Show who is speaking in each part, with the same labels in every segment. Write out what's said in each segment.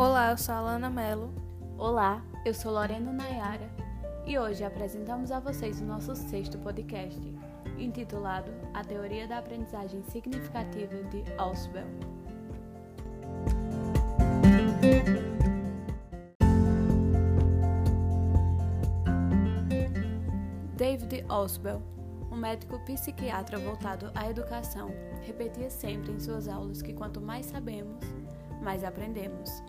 Speaker 1: Olá, eu sou a Alana Mello.
Speaker 2: Olá, eu sou Lorena Nayara e hoje apresentamos a vocês o nosso sexto podcast, intitulado A Teoria da Aprendizagem Significativa de Ausubel. David Ausubel, um médico psiquiatra voltado à educação, repetia sempre em suas aulas que quanto mais sabemos, mais aprendemos.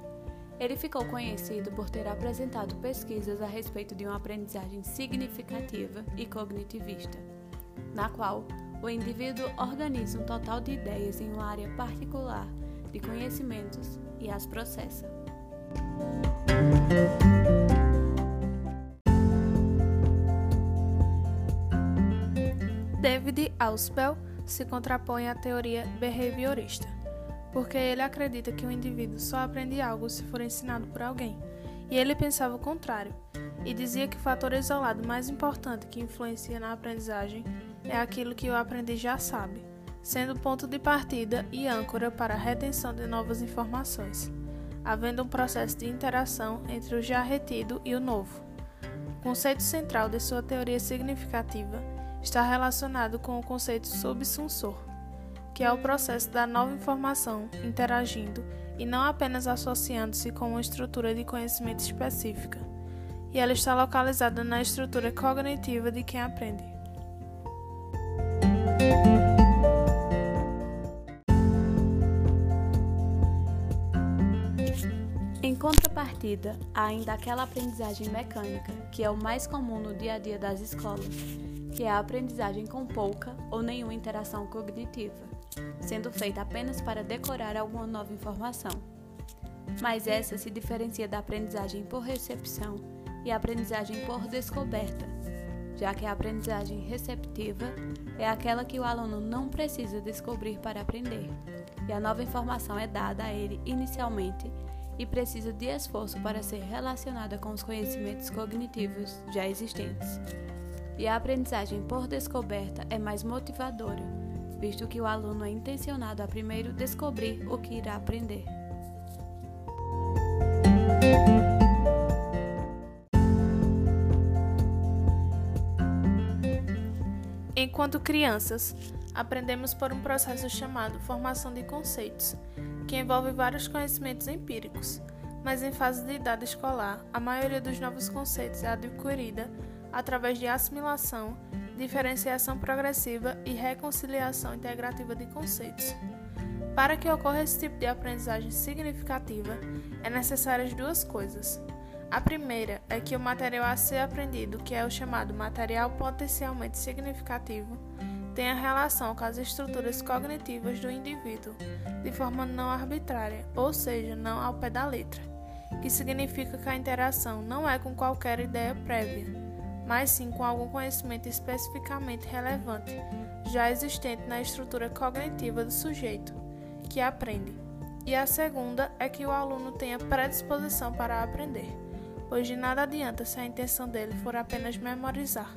Speaker 2: Ele ficou conhecido por ter apresentado pesquisas a respeito de uma aprendizagem significativa e cognitivista, na qual o indivíduo organiza um total de ideias em uma área particular de conhecimentos e as processa.
Speaker 1: David Ausubel se contrapõe à teoria behaviorista porque ele acredita que o indivíduo só aprende algo se for ensinado por alguém. E ele pensava o contrário, e dizia que o fator isolado mais importante que influencia na aprendizagem é aquilo que o aprendiz já sabe, sendo ponto de partida e âncora para a retenção de novas informações, havendo um processo de interação entre o já retido e o novo. O conceito central de sua teoria significativa está relacionado com o conceito subsunsor que é o processo da nova informação interagindo e não apenas associando-se com uma estrutura de conhecimento específica, e ela está localizada na estrutura cognitiva de quem aprende.
Speaker 2: Em contrapartida, há ainda aquela aprendizagem mecânica, que é o mais comum no dia a dia das escolas, que é a aprendizagem com pouca ou nenhuma interação cognitiva sendo feita apenas para decorar alguma nova informação. Mas essa se diferencia da aprendizagem por recepção e a aprendizagem por descoberta, já que a aprendizagem receptiva é aquela que o aluno não precisa descobrir para aprender, e a nova informação é dada a ele inicialmente e precisa de esforço para ser relacionada com os conhecimentos cognitivos já existentes. E a aprendizagem por descoberta é mais motivadora visto que o aluno é intencionado a primeiro descobrir o que irá aprender.
Speaker 1: Enquanto crianças, aprendemos por um processo chamado formação de conceitos, que envolve vários conhecimentos empíricos, mas em fase de idade escolar, a maioria dos novos conceitos é adquirida através de assimilação diferenciação progressiva e reconciliação integrativa de conceitos. Para que ocorra esse tipo de aprendizagem significativa, é necessárias duas coisas. A primeira é que o material a ser aprendido, que é o chamado material potencialmente significativo, tenha relação com as estruturas cognitivas do indivíduo, de forma não arbitrária, ou seja, não ao pé da letra, que significa que a interação não é com qualquer ideia prévia, mas sim com algum conhecimento especificamente relevante, já existente na estrutura cognitiva do sujeito, que aprende. E a segunda é que o aluno tenha predisposição para aprender, pois de nada adianta se a intenção dele for apenas memorizar.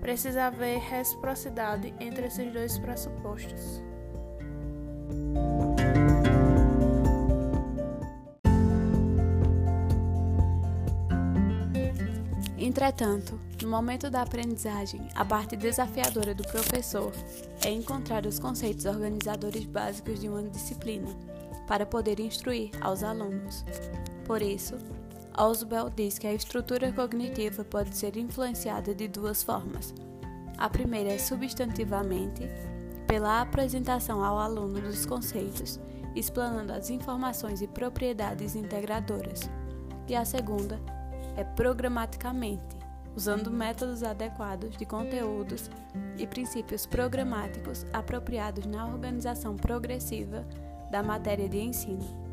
Speaker 1: Precisa haver reciprocidade entre esses dois pressupostos.
Speaker 2: Entretanto, no momento da aprendizagem, a parte desafiadora do professor é encontrar os conceitos organizadores básicos de uma disciplina para poder instruir aos alunos. Por isso, Ausubel diz que a estrutura cognitiva pode ser influenciada de duas formas. A primeira é substantivamente, pela apresentação ao aluno dos conceitos, explanando as informações e propriedades integradoras. E a segunda é programaticamente, usando métodos adequados de conteúdos e princípios programáticos apropriados na organização progressiva da matéria de ensino.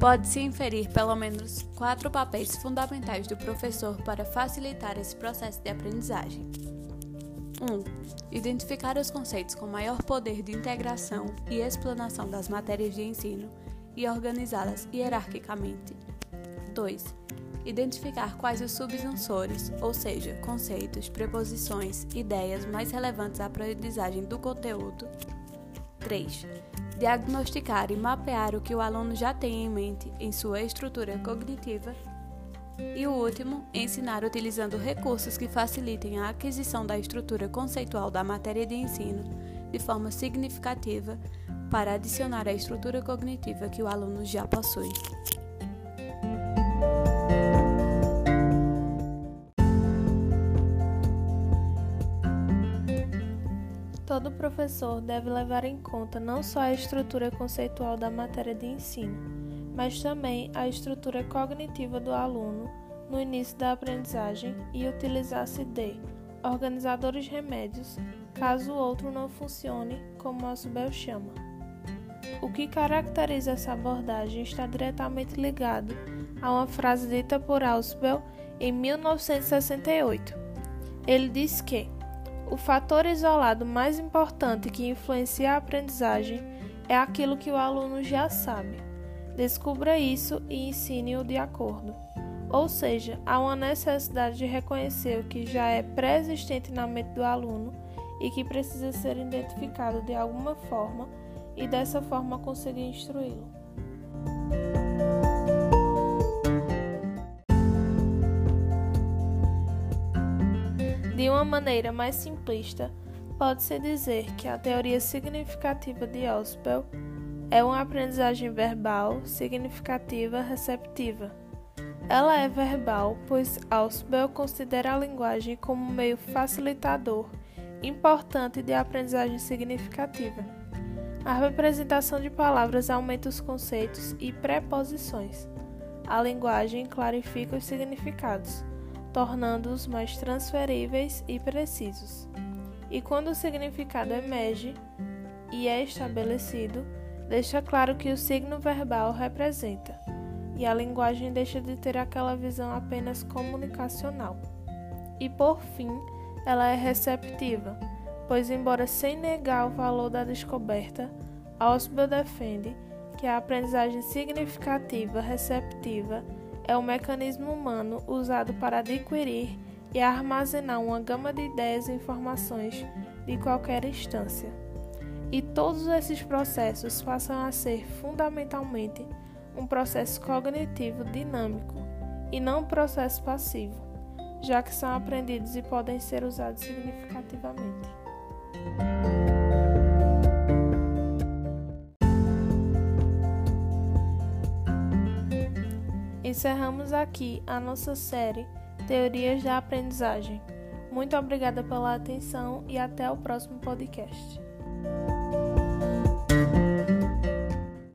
Speaker 2: Pode-se inferir pelo menos quatro papéis fundamentais do professor para facilitar esse processo de aprendizagem. 1. Identificar os conceitos com maior poder de integração e explanação das matérias de ensino e organizá-las hierarquicamente. 2. Identificar quais os subsensores, ou seja, conceitos, preposições, ideias mais relevantes à aprendizagem do conteúdo. 3. Diagnosticar e mapear o que o aluno já tem em mente em sua estrutura cognitiva. E o último, ensinar utilizando recursos que facilitem a aquisição da estrutura conceitual da matéria de ensino de forma significativa para adicionar à estrutura cognitiva que o aluno já possui.
Speaker 1: Todo professor deve levar em conta não só a estrutura conceitual da matéria de ensino, mas também a estrutura cognitiva do aluno no início da aprendizagem e utilizar-se de organizadores remédios, caso o outro não funcione como Ausubel chama. O que caracteriza essa abordagem está diretamente ligado a uma frase dita por Ausubel em 1968. Ele diz que o fator isolado mais importante que influencia a aprendizagem é aquilo que o aluno já sabe. Descubra isso e ensine-o de acordo. Ou seja, há uma necessidade de reconhecer o que já é pré-existente na mente do aluno e que precisa ser identificado de alguma forma e dessa forma conseguir instruí-lo. De uma maneira mais simplista, pode-se dizer que a teoria significativa de Ausubel é uma aprendizagem verbal, significativa, receptiva. Ela é verbal, pois Ausubel considera a linguagem como meio facilitador importante de aprendizagem significativa. A representação de palavras aumenta os conceitos e preposições. A linguagem clarifica os significados, tornando-os mais transferíveis e precisos. E quando o significado emerge e é estabelecido, deixa claro que o signo verbal representa e a linguagem deixa de ter aquela visão apenas comunicacional. E por fim, ela é receptiva, pois, embora sem negar o valor da descoberta, Ausubel defende que a aprendizagem significativa receptiva é o mecanismo humano usado para adquirir e armazenar uma gama de ideias e informações de qualquer instância. E todos esses processos passam a ser fundamentalmente um processo cognitivo dinâmico e não um processo passivo, já que são aprendidos e podem ser usados significativamente. Encerramos aqui a nossa série Teorias da Aprendizagem. Muito obrigada pela atenção e até o próximo podcast.